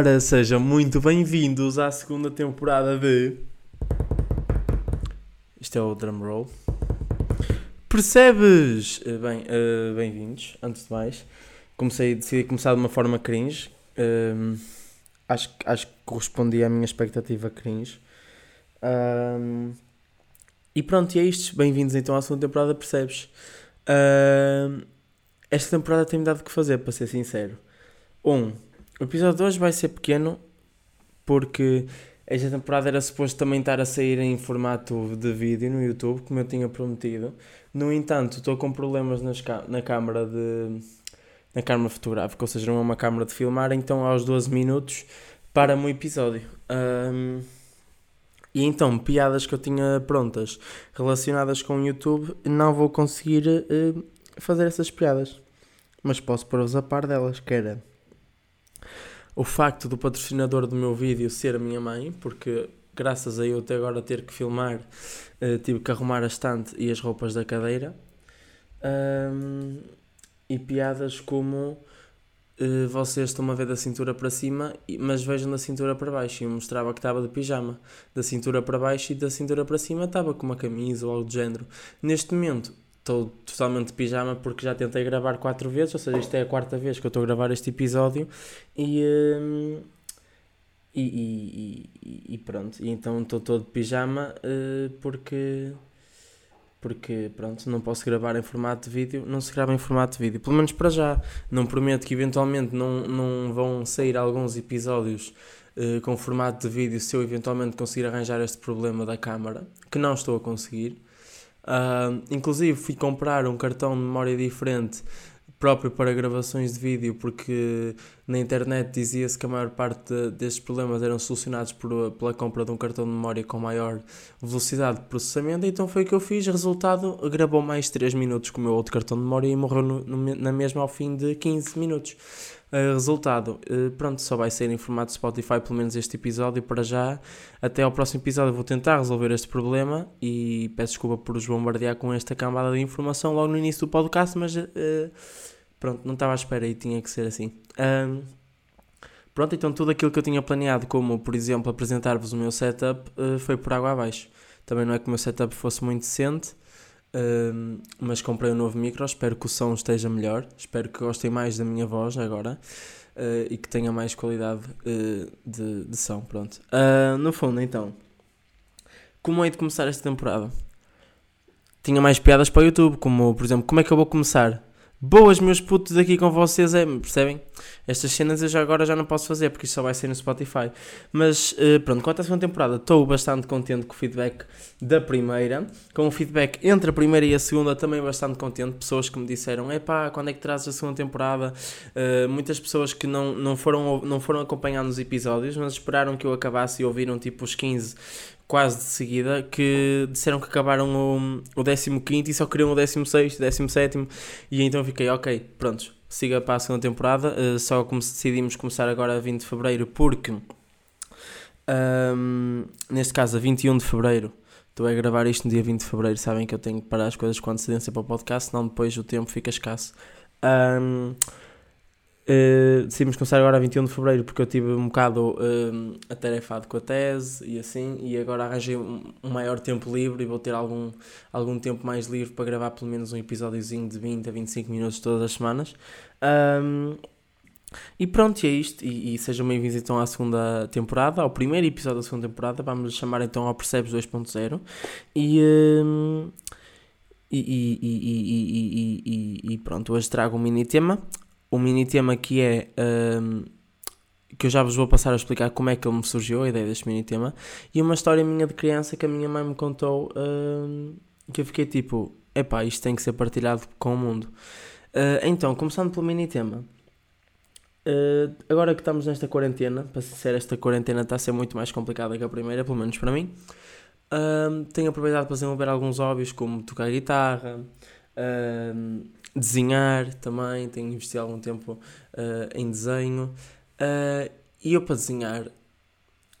Ora, sejam muito bem-vindos à segunda temporada de. Isto é o drum roll. Percebes? Eh, Bem, eh, bem-vindos, antes de mais. Comecei, decidi começar de uma forma cringe. Ehm, acho, acho que correspondi à minha expectativa cringe. Ahm, e pronto, e é isto. Bem-vindos então à segunda temporada, percebes? Ahm, esta temporada tem-me dado o que fazer, para ser sincero. Um, o episódio de hoje vai ser pequeno porque esta temporada era suposto também estar a sair em formato de vídeo no YouTube, como eu tinha prometido. No entanto, estou com problemas nas na câmara de na câmara fotográfica, ou seja, não é uma câmara de filmar, então aos 12 minutos para-me o episódio. Ahm, e então, piadas que eu tinha prontas relacionadas com o YouTube, não vou conseguir eh, fazer essas piadas. Mas posso pôr-vos a par delas, que era o facto do patrocinador do meu vídeo ser a minha mãe, porque graças a eu até agora ter que filmar, eh, tive que arrumar a estante e as roupas da cadeira. Ahm, e piadas como eh, vocês estão a ver da cintura para cima, mas vejam da cintura para baixo. E eu mostrava que estava de pijama. Da cintura para baixo e da cintura para cima estava com uma camisa ou algo do género. Neste momento estou totalmente de pijama porque já tentei gravar quatro vezes, ou seja, isto é a quarta vez que eu estou a gravar este episódio e, hum, e, e, e- pronto, e então estou todo de pijama eh, porque porque pronto, não posso gravar em formato de vídeo, não se grava em formato de vídeo, pelo menos para já. Não prometo que eventualmente não, não vão sair alguns episódios eh, com formato de vídeo se eu eventualmente conseguir arranjar este problema da câmara, que não estou a conseguir. Ah, inclusive fui comprar um cartão de memória diferente próprio para gravações de vídeo porque na internet dizia-se que a maior parte de- destes problemas eram solucionados por, pela compra de um cartão de memória com maior velocidade de processamento, então foi o que eu fiz. Resultado, gravou mais 3 minutos com o meu outro cartão de memória e morreu no- no na mesma ao fim de 15 minutos. Resultado, uh, pronto, só vai sair em formato Spotify pelo menos este episódio para já. Até ao próximo episódio vou tentar resolver este problema e peço desculpa por os bombardear com esta cambada de informação logo no início do podcast, mas uh, pronto, não estava à espera e tinha que ser assim. Um, pronto, então tudo aquilo que eu tinha planeado, como por exemplo apresentar-vos o meu setup, uh, foi por água abaixo. Também não é que o meu setup fosse muito decente, mas comprei um novo micro, espero que o som esteja melhor, espero que gostem mais da minha voz agora uh, e que tenha mais qualidade uh, de, de som, pronto. Uh, no fundo, então, como hei de começar esta temporada? Tinha mais piadas para o YouTube, como, por exemplo, como é que eu vou começar? Boas, meus putos, aqui com vocês, é, percebem? Estas cenas eu já agora já não posso fazer, porque isto só vai ser no Spotify. Mas, eh, pronto, quanto à segunda temporada, estou bastante contente com o feedback da primeira. Com o feedback entre a primeira e a segunda, também bastante contente. Pessoas que me disseram, epá, quando é que trazes a segunda temporada? Eh, muitas pessoas que não, não, foram, não foram acompanhando os episódios, mas esperaram que eu acabasse e ouviram tipo os 15 quase de seguida, que disseram que acabaram o, o 15 e só queriam o 16, 17 e então fiquei, ok, prontos, siga para a segunda temporada, uh, só como decidimos começar agora a 20 de Fevereiro porque um, neste caso a 21 de Fevereiro. Estou a gravar isto no dia 20 de Fevereiro, sabem que eu tenho que parar as coisas com antecedência para o podcast, senão depois o tempo fica escasso. Um, Uh, decidimos começar agora a 21 de Fevereiro porque eu tive um bocado uh, atarefado com a tese e assim, e agora arranjei um, maior tempo livre e vou ter algum, algum tempo mais livre para gravar pelo menos um episódiozinho de 20 a 25 minutos todas as semanas. Um, e pronto, e é isto. E, e sejam bem-vindos então à segunda temporada, ao primeiro episódio da segunda temporada. Vamos chamar então ao Percebes 2.0. E. Um, e, e, e, e, pronto, hoje trago um mini tema um mini tema que é um, que eu já vos vou passar a explicar como é que ele me surgiu, a ideia deste mini tema, e uma história minha de criança que a minha mãe me contou um, que eu fiquei tipo, epá, isto tem que ser partilhado com o mundo. Uh, então, começando pelo mini tema. Uh, agora que estamos nesta quarentena, para ser esta quarentena está a ser muito mais complicada que a primeira, pelo menos para mim. Um, tenho aproveitado para desenvolver alguns hobbies como tocar guitarra, desenhar também, tenho investido algum tempo uh, em desenho. Uh, e eu para desenhar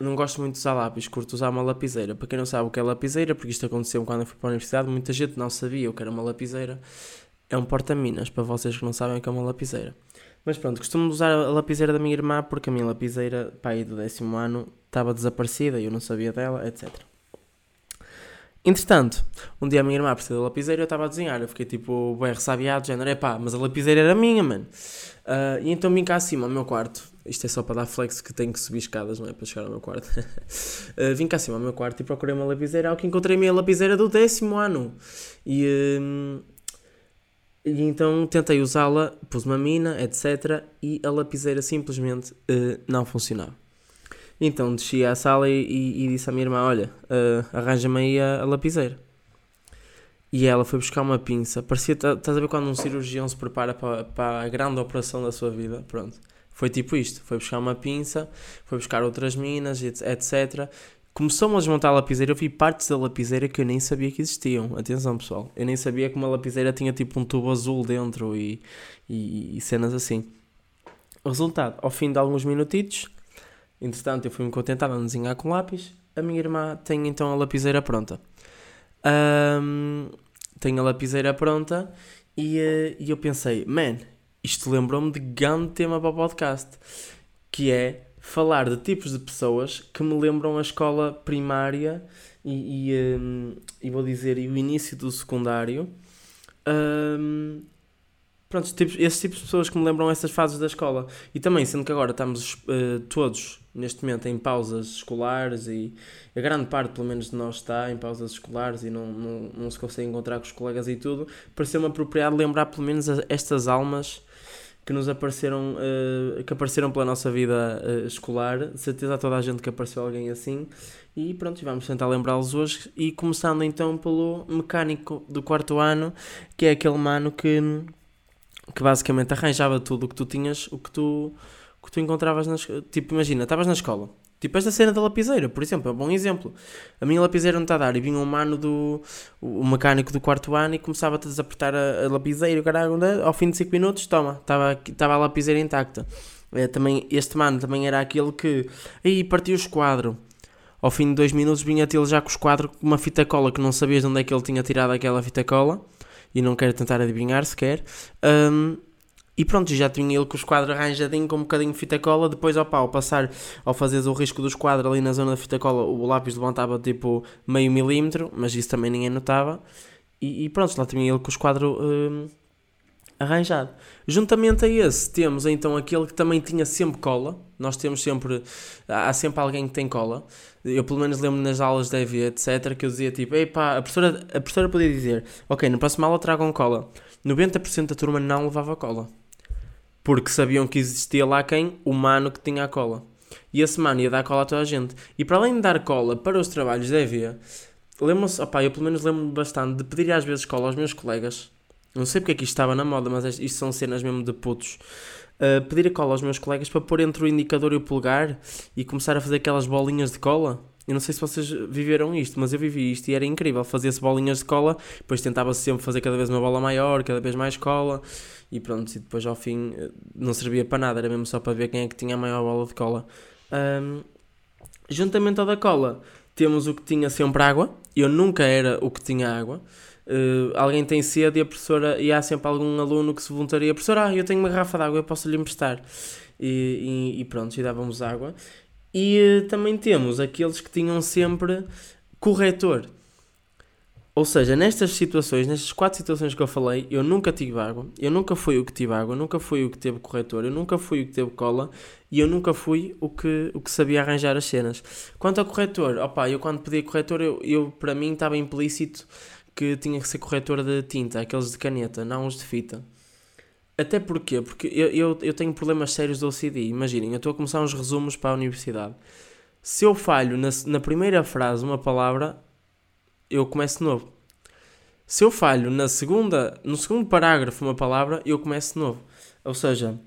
não gosto muito de usar lápis, curto usar uma lapiseira. Para quem não sabe o que é lapiseira, porque isto aconteceu quando eu fui para a universidade, muita gente não sabia o que era uma lapiseira. É um porta-minas, para vocês que não sabem o que é uma lapiseira. Mas pronto, costumo usar a lapiseira da minha irmã porque a minha lapiseira, pai do décimo ano, estava desaparecida e eu não sabia dela, etc. Entretanto, um dia a minha irmã precisou da lapiseira eu estava a desenhar. Eu fiquei tipo, bem ressabiado, género, é pá, mas a lapiseira era minha, mano. Uh, e então vim cá acima ao meu quarto. Isto é só para dar flex que tenho que subir escadas, não é? Para chegar ao meu quarto. uh, vim cá acima ao meu quarto e procurei uma lapiseira. Ao que encontrei a minha lapiseira do décimo ano. E, uh, e então tentei usá-la, pus uma mina, etc. E a lapiseira simplesmente não funcionava. Então desci à sala e, e, e disse à minha irmã: Olha, uh, arranja-me aí a, a, lapiseira. E ela foi buscar uma pinça. Parecia, tá, estás a ver quando um cirurgião se prepara para, para a grande operação da sua vida? Pronto. Foi tipo isto: foi buscar uma pinça, foi buscar outras minas, etc. Começou-me a desmontar a lapiseira. Eu vi partes da lapiseira que eu nem sabia que existiam. Atenção, pessoal. Eu nem sabia que uma lapiseira tinha tipo um tubo azul dentro e, e, e cenas assim. Resultado: ao fim de alguns minutitos Entretanto, eu fui-me contentar a desenhar com lápis. A minha irmã tem então a lapiseira pronta. Um, tem a lapiseira pronta e, uh, e eu pensei, man, isto lembrou-me de grande tema para o podcast, que é falar de tipos de pessoas que me lembram a escola primária e, e, um, e vou dizer, e o início do secundário. Um, pronto, tipos, esses tipos de pessoas que me lembram essas fases da escola. E também, sendo que agora estamos uh, todos neste momento em pausas escolares e a grande parte, pelo menos, de nós está em pausas escolares e não, não, não se consegue encontrar com os colegas e tudo, pareceu-me apropriado lembrar pelo menos estas almas que nos apareceram, uh, que apareceram pela nossa vida uh, escolar, certeza a toda a gente que apareceu alguém assim, e pronto, vamos tentar lembrá-los hoje, e começando então pelo mecânico do quarto ano, que é aquele mano que, que basicamente arranjava tudo o que tu tinhas, o que tu que tu encontravas nas. Tipo, imagina, estavas na escola. Tipo esta cena da lapiseira, por exemplo, é um bom exemplo. A minha lapiseira não está a dar e vinha um mano do. o mecânico do quarto ano e começava-te a desapertar a, a lapiseira, caralho, ao fim de 5 minutos, toma, estava a lapiseira intacta. É, também, este mano também era aquele que. aí partiu o esquadro. Ao fim de 2 minutos vinha te ele já com o esquadro com uma fita cola que não sabias de onde é que ele tinha tirado aquela fita cola e não quero tentar adivinhar sequer. Um, e pronto, já tinha ele com os quadros arranjadinho com um bocadinho de fita cola. Depois, opa, ao passar, ao fazeres o risco dos quadros ali na zona da fita cola, o lápis levantava tipo meio milímetro, mas isso também ninguém notava. E, e pronto, lá tinha ele com os quadros hum, arranjado. Juntamente a esse, temos então aquele que também tinha sempre cola. Nós temos sempre, há sempre alguém que tem cola. Eu pelo menos lembro nas aulas de EV, etc, que eu dizia tipo, ei pá, a professora, a professora podia dizer, ok, na próxima aula tragam cola. 90% da turma não levava cola porque sabiam que existia lá quem? O mano que tinha a cola. E esse mano ia dar cola a toda a gente. E para além de dar cola para os trabalhos da EV, lembro-se, opá, eu pelo menos lembro-me bastante de pedir às vezes cola aos meus colegas. Não sei porque é que isto estava na moda, mas isto são cenas mesmo de putos. Uh, pedir a cola aos meus colegas para pôr entre o indicador e o polegar e começar a fazer aquelas bolinhas de cola. Eu não sei se vocês viveram isto, mas eu vivi isto e era incrível. Fazia-se bolinhas de cola, depois tentava-se sempre fazer cada vez uma bola maior, cada vez mais cola e pronto, e depois ao fim eh, não servia para nada, era mesmo só para ver quem é que tinha a maior bola de cola. Um, juntamente ao da cola, temos o que tinha sempre água, eu nunca era o que tinha água. Uh, alguém tem sede e a professora, e há sempre algum aluno que se voluntaria, professora, ah, eu tenho uma garrafa de água, eu posso lhe emprestar. E, e, e pronto, e dávamos água. E uh, também temos aqueles que tinham sempre corretor. Ou seja, nestas situações, nestas quatro situações que eu falei, eu nunca tive água, eu nunca fui o que tive água, nunca fui o que teve corretor, eu nunca fui o que teve cola e eu nunca fui o que, o que sabia arranjar as cenas. Quanto ao corretor, opa, eu quando pedi corretor, eu, eu para mim estava implícito que tinha que ser corretor de tinta, aqueles de caneta, não os de fita. Até porquê? Porque eu, eu, eu tenho problemas sérios do OCD. Imaginem, eu estou a começar uns resumos para a universidade. Se eu falho na, na primeira frase uma palavra, eu começo de novo. Se eu falho na segunda, no segundo parágrafo uma palavra, eu começo de novo. Ou seja,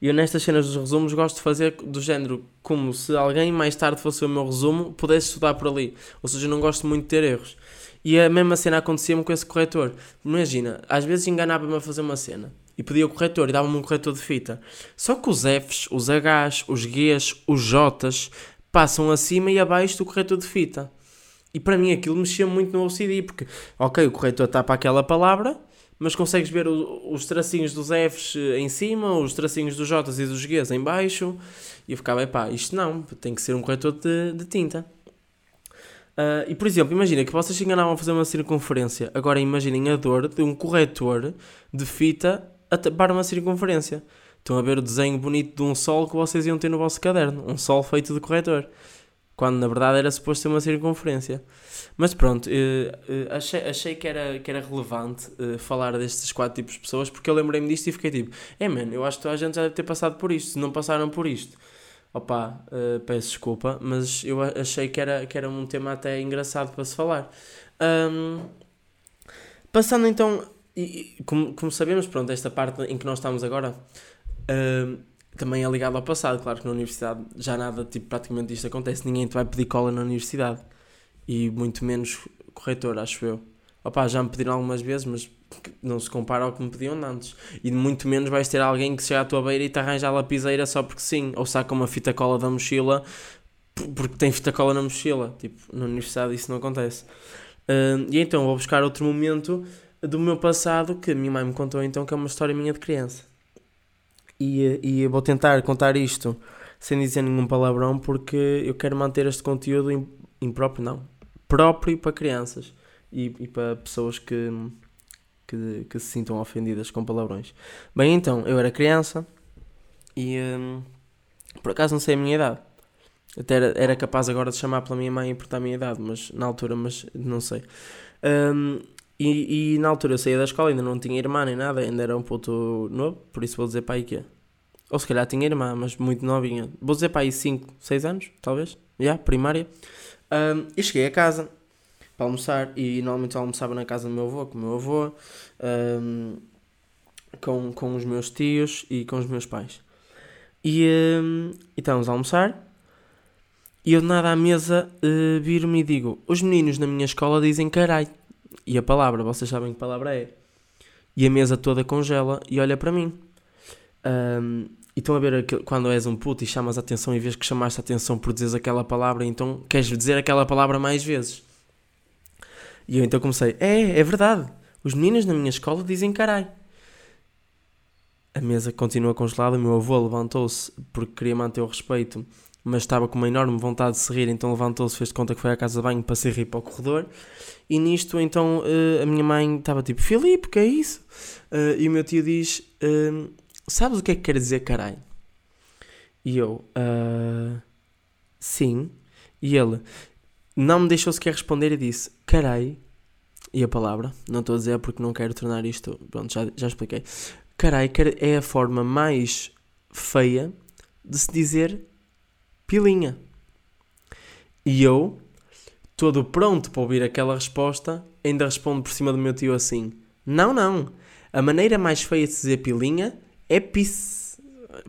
eu nestas cenas dos resumos gosto de fazer do género como se alguém mais tarde fosse o meu resumo, pudesse estudar por ali. Ou seja, eu não gosto muito de ter erros. E a mesma cena acontecia-me com esse corretor. Imagina, às vezes enganava-me a fazer uma cena e pedia o corretor e dava-me um corretor de fita. Só que os Fs, os Hs, os Gs, os Js passam acima e abaixo do corretor de fita. E para mim aquilo mexia muito no OCD, porque, ok, o corretor está para aquela palavra, mas consegues ver o, os tracinhos dos Fs em cima, os tracinhos dos Js e dos Gs em baixo. E eu ficava, pá, isto não, tem que ser um corretor de, de tinta. Uh, e por exemplo, imagina que vocês se enganavam a fazer uma circunferência. Agora imaginem a dor de um corretor de fita para uma circunferência. Estão a ver o desenho bonito de um sol que vocês iam ter no vosso caderno. Um sol feito de corretor. Quando na verdade era suposto ser uma circunferência. Mas pronto, uh, uh, achei, achei que, era, que era relevante falar destes quatro tipos de pessoas porque eu lembrei-me disto e fiquei tipo: é hey, mano, eu acho que toda a gente já deve ter passado por isto. Se não passaram por isto Opa, uh, peço desculpa, mas eu achei que era, que era um tema até engraçado para se falar. Um, passando então, e, como, como sabemos, pronto, esta parte em que nós estamos agora uh, também é ligada ao passado. Claro que na universidade já nada, tipo, praticamente isto acontece. Ninguém te vai pedir cola na universidade e muito menos corretor, acho eu. Opa, já me pediram algumas vezes, mas não se compara ao que me pediam antes. E muito menos vais ter alguém que chega à tua beira e te arranja a lapiseira só porque sim, ou saca uma fita cola da mochila porque tem fita cola na mochila. Tipo, na universidade isso não acontece. Uh, e então vou buscar outro momento do meu passado que a minha mãe me contou então que é uma história minha de criança. E, e vou tentar contar isto sem dizer nenhum palavrão porque eu quero manter este conteúdo impróprio, não, próprio para crianças e, e para pessoas que que, que se sintam ofendidas com palavrões. Bem, então, eu era criança e hum, por acaso não sei a minha idade. Até era, era, capaz agora de chamar pela minha mãe e portar a minha idade, mas na altura, mas não sei. Um, e, e, na altura eu saía da escola, ainda não tinha irmã nem nada, ainda era um puto novo, por isso vou dizer aí que Ou se calhar tinha irmã, mas muito novinha. Vou dizer para aí 5, 6 anos, talvez. Já, yeah, primária. Um, e cheguei a casa para almoçar e normalmente almoçava na casa do meu avô, com o meu avô, um, com, com os meus tios e com os meus pais. E, um, estávamos a almoçar e eu de nada à mesa uh, viro-me e digo: Os meninos na minha escola dizem carai. E a palavra, vocês sabem que palavra é. E a mesa toda congela e olha para mim. Um, e estão a ver quando és um puto e chamas a atenção e vês que chamaste a atenção por dizeres aquela palavra, então queres dizer aquela palavra mais vezes. E eu então comecei: É, é verdade. Os meninos na minha escola dizem carai. A mesa continua congelada. O meu avô levantou-se porque queria manter o respeito, mas estava com uma enorme vontade de se rir. Então levantou-se, fez de conta que foi à casa de banho para se rir para o corredor. E nisto, então, eh, a minha mãe estava tipo: Filipe, que é isso? Eh, e o meu tio diz: eh, Sabes o que é que quer dizer carai? E eu: Sim. E ele: não me deixou sequer responder e disse carai. E a palavra, não estou a dizer porque não quero tornar isto. Pronto, já, já expliquei. Carai é a forma mais feia de se dizer pilinha. E eu, todo pronto para ouvir aquela resposta, ainda respondo por cima do meu tio assim: Não, não. A maneira mais feia de se dizer pilinha é pis.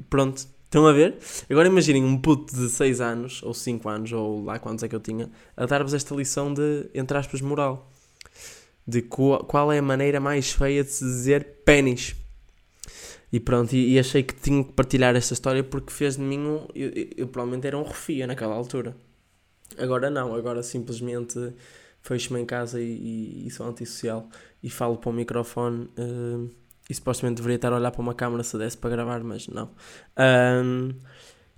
Pronto, Estão a ver? Agora imaginem um puto de 6 anos, ou 5 anos, ou lá quantos é que eu tinha, a dar-vos esta lição de, entre aspas, moral. De qual, qual é a maneira mais feia de se dizer pênis. E pronto, e, e, achei que tinha que partilhar esta história porque fez de mim um. Eu, eu, eu provavelmente era um refia naquela altura. Agora não, agora simplesmente fecho-me em casa e, e, e, sou antissocial e falo para o microfone. Uh, e supostamente deveria estar a olhar para uma câmera se desse para gravar, mas não. Um,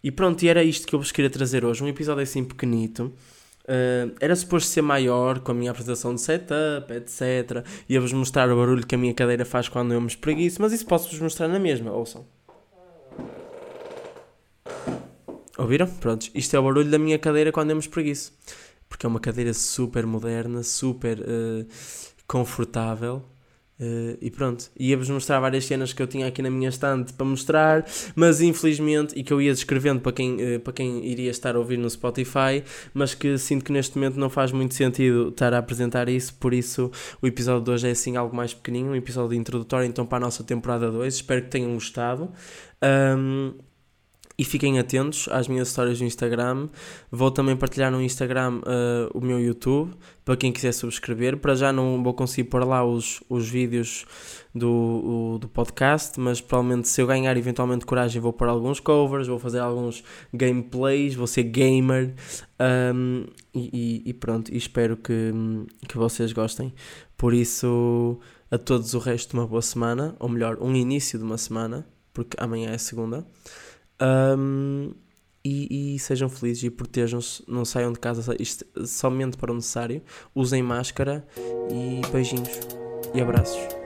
e pronto, e era isto que eu vos queria trazer hoje. Um episódio assim pequenito. Uh, era suposto ser maior com a minha apresentação de setup, etc. Ia-vos mostrar o barulho que a minha cadeira faz quando eu me espreguiço, mas isso posso-vos mostrar na mesma. Ouçam. Ouviram? Pronto, isto é o barulho da minha cadeira quando eu me espreguiço. Porque é uma cadeira super moderna, super uh, confortável. Uh, e pronto, ia-vos mostrar várias cenas que eu tinha aqui na minha estante para mostrar, mas infelizmente, e que eu ia descrevendo para quem, uh, para quem iria estar a ouvir no Spotify, mas que sinto que neste momento não faz muito sentido estar a apresentar isso, por isso o episódio de hoje é assim algo mais pequenino, um episódio introdutório então para a nossa temporada 2, espero que tenham gostado. Um, e fiquem atentos às minhas histórias no Instagram. Vou também partilhar no Instagram uh, o meu YouTube para quem quiser subscrever. Para já não vou conseguir pôr lá os, os vídeos do, o, do podcast, mas provavelmente se eu ganhar eventualmente coragem vou pôr alguns covers, vou fazer alguns gameplays, vou ser gamer um, e, e, pronto. E espero que, que vocês gostem Por isso, a todos o resto, uma boa semana, ou melhor, um início de uma semana, porque amanhã é segunda. Um, e, e, sejam felizes e protejam-se, não saiam de casa isto, somente para o necessário, usem máscara e beijinhos e abraços.